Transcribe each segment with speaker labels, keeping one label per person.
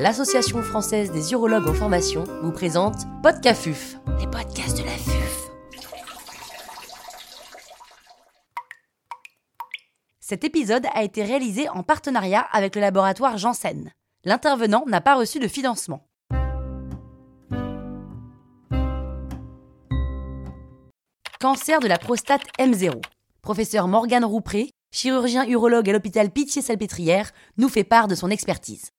Speaker 1: l'Association française des urologues en formation vous présente Podcafuf, les podcasts de la FUF. Cet épisode a été réalisé en partenariat avec le laboratoire Janssen. L'intervenant n'a pas reçu de financement. Cancer de la prostate M0. Professeur Morgane Roupré, chirurgien urologue à l'hôpital Pitié-Salpêtrière, nous fait part de son expertise.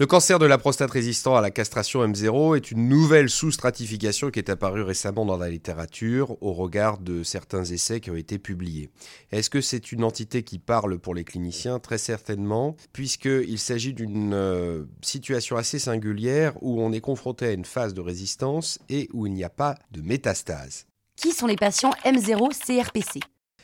Speaker 2: Le cancer de la prostate résistant à la castration M0 est une nouvelle sous-stratification qui est apparue récemment dans la littérature au regard de certains essais qui ont été publiés. Est-ce que c'est une entité qui parle pour les cliniciens? Très certainement, puisqu'il s'agit d'une euh, situation assez singulière où on est confronté à une phase de résistance et où il n'y a pas de métastase.
Speaker 1: Qui sont les patients M0 CRPC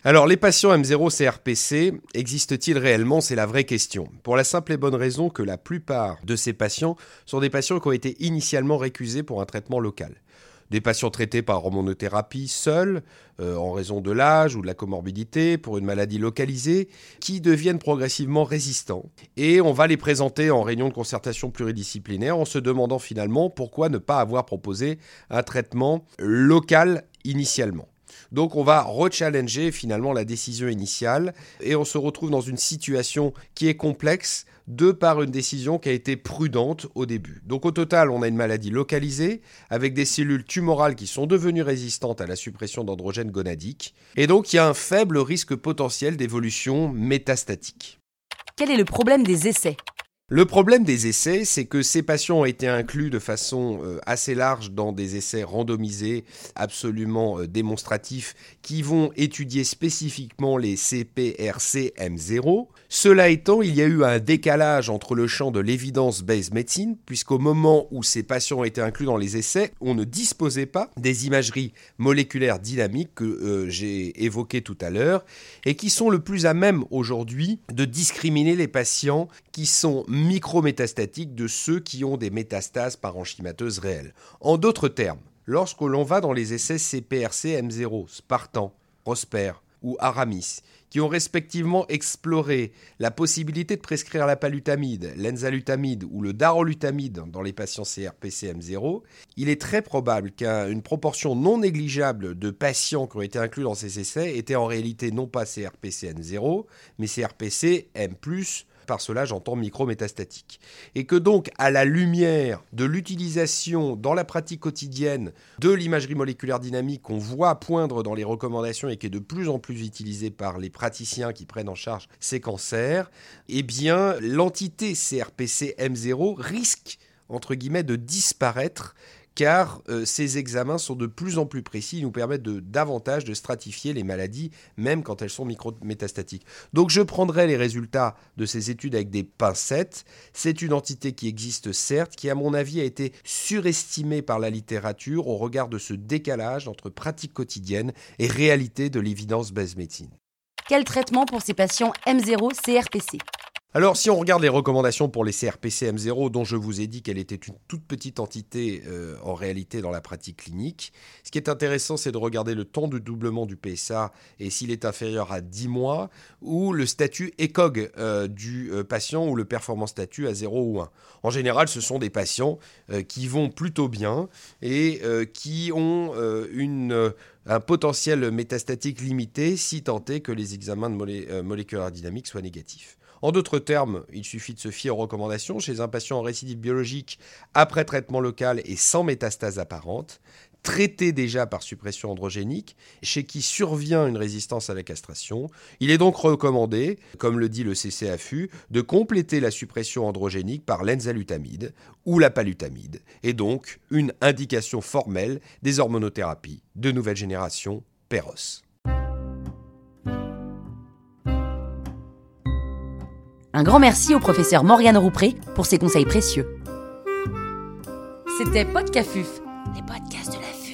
Speaker 2: alors, les patients M0-CRPC existent-ils réellement? C'est la vraie question. Pour la simple et bonne raison que la plupart de ces patients sont des patients qui ont été initialement récusés pour un traitement local. Des patients traités par hormonothérapie seuls, euh, en raison de l'âge ou de la comorbidité, pour une maladie localisée, qui deviennent progressivement résistants. Et on va les présenter en réunion de concertation pluridisciplinaire en se demandant finalement pourquoi ne pas avoir proposé un traitement local initialement. Donc on va rechallenger finalement la décision initiale et on se retrouve dans une situation qui est complexe de par une décision qui a été prudente au début. Donc au total, on a une maladie localisée avec des cellules tumorales qui sont devenues résistantes à la suppression d'androgènes gonadiques et donc il y a un faible risque potentiel d'évolution métastatique.
Speaker 1: Quel est le problème des essais?
Speaker 2: Le problème des essais, c'est que ces patients ont été inclus de façon euh, assez large dans des essais randomisés, absolument euh, démonstratifs, qui vont étudier spécifiquement les CPRC-M0. Cela étant, il y a eu un décalage entre le champ de l'évidence-based medicine, puisqu'au moment où ces patients ont été inclus dans les essais, on ne disposait pas des imageries moléculaires dynamiques que euh, j'ai évoquées tout à l'heure, et qui sont le plus à même aujourd'hui de discriminer les patients qui sont micrométastatiques de ceux qui ont des métastases parenchymateuses réelles. En d'autres termes, lorsque l'on va dans les essais CPRC M0, Spartan, Prosper ou Aramis, qui ont respectivement exploré la possibilité de prescrire la palutamide, l'enzalutamide ou le darolutamide dans les patients CRPC-M0, il est très probable qu'une proportion non négligeable de patients qui ont été inclus dans ces essais étaient en réalité non pas CRPC-M0, mais CRPC-M+, par cela, j'entends micrométastatique. Et que donc, à la lumière de l'utilisation dans la pratique quotidienne de l'imagerie moléculaire dynamique qu'on voit poindre dans les recommandations et qui est de plus en plus utilisée par les praticiens qui prennent en charge ces cancers, eh bien, l'entité CRPC M0 risque entre guillemets de disparaître car euh, ces examens sont de plus en plus précis, ils nous permettent de, davantage de stratifier les maladies, même quand elles sont micrométastatiques. Donc je prendrai les résultats de ces études avec des pincettes. C'est une entité qui existe certes, qui à mon avis a été surestimée par la littérature au regard de ce décalage entre pratique quotidienne et réalité de l'évidence base médecine.
Speaker 1: Quel traitement pour ces patients M0 CRPC
Speaker 2: alors, si on regarde les recommandations pour les CRPC M0, dont je vous ai dit qu'elle était une toute petite entité euh, en réalité dans la pratique clinique, ce qui est intéressant, c'est de regarder le temps de doublement du PSA et s'il est inférieur à 10 mois, ou le statut ECOG euh, du euh, patient ou le performance statut à 0 ou 1. En général, ce sont des patients qui vont plutôt bien et qui ont un potentiel métastatique limité si tant est que les examens de moléculaire dynamique soient négatifs. En d'autres termes, il suffit de se fier aux recommandations chez un patient en récidive biologique après traitement local et sans métastase apparente, traité déjà par suppression androgénique, chez qui survient une résistance à la castration. Il est donc recommandé, comme le dit le CCAFU, de compléter la suppression androgénique par l'enzalutamide ou la palutamide, et donc une indication formelle des hormonothérapies de nouvelle génération, PEROS.
Speaker 1: Un grand merci au professeur Morgane Roupré pour ses conseils précieux. C'était Podcafuf, les podcasts de la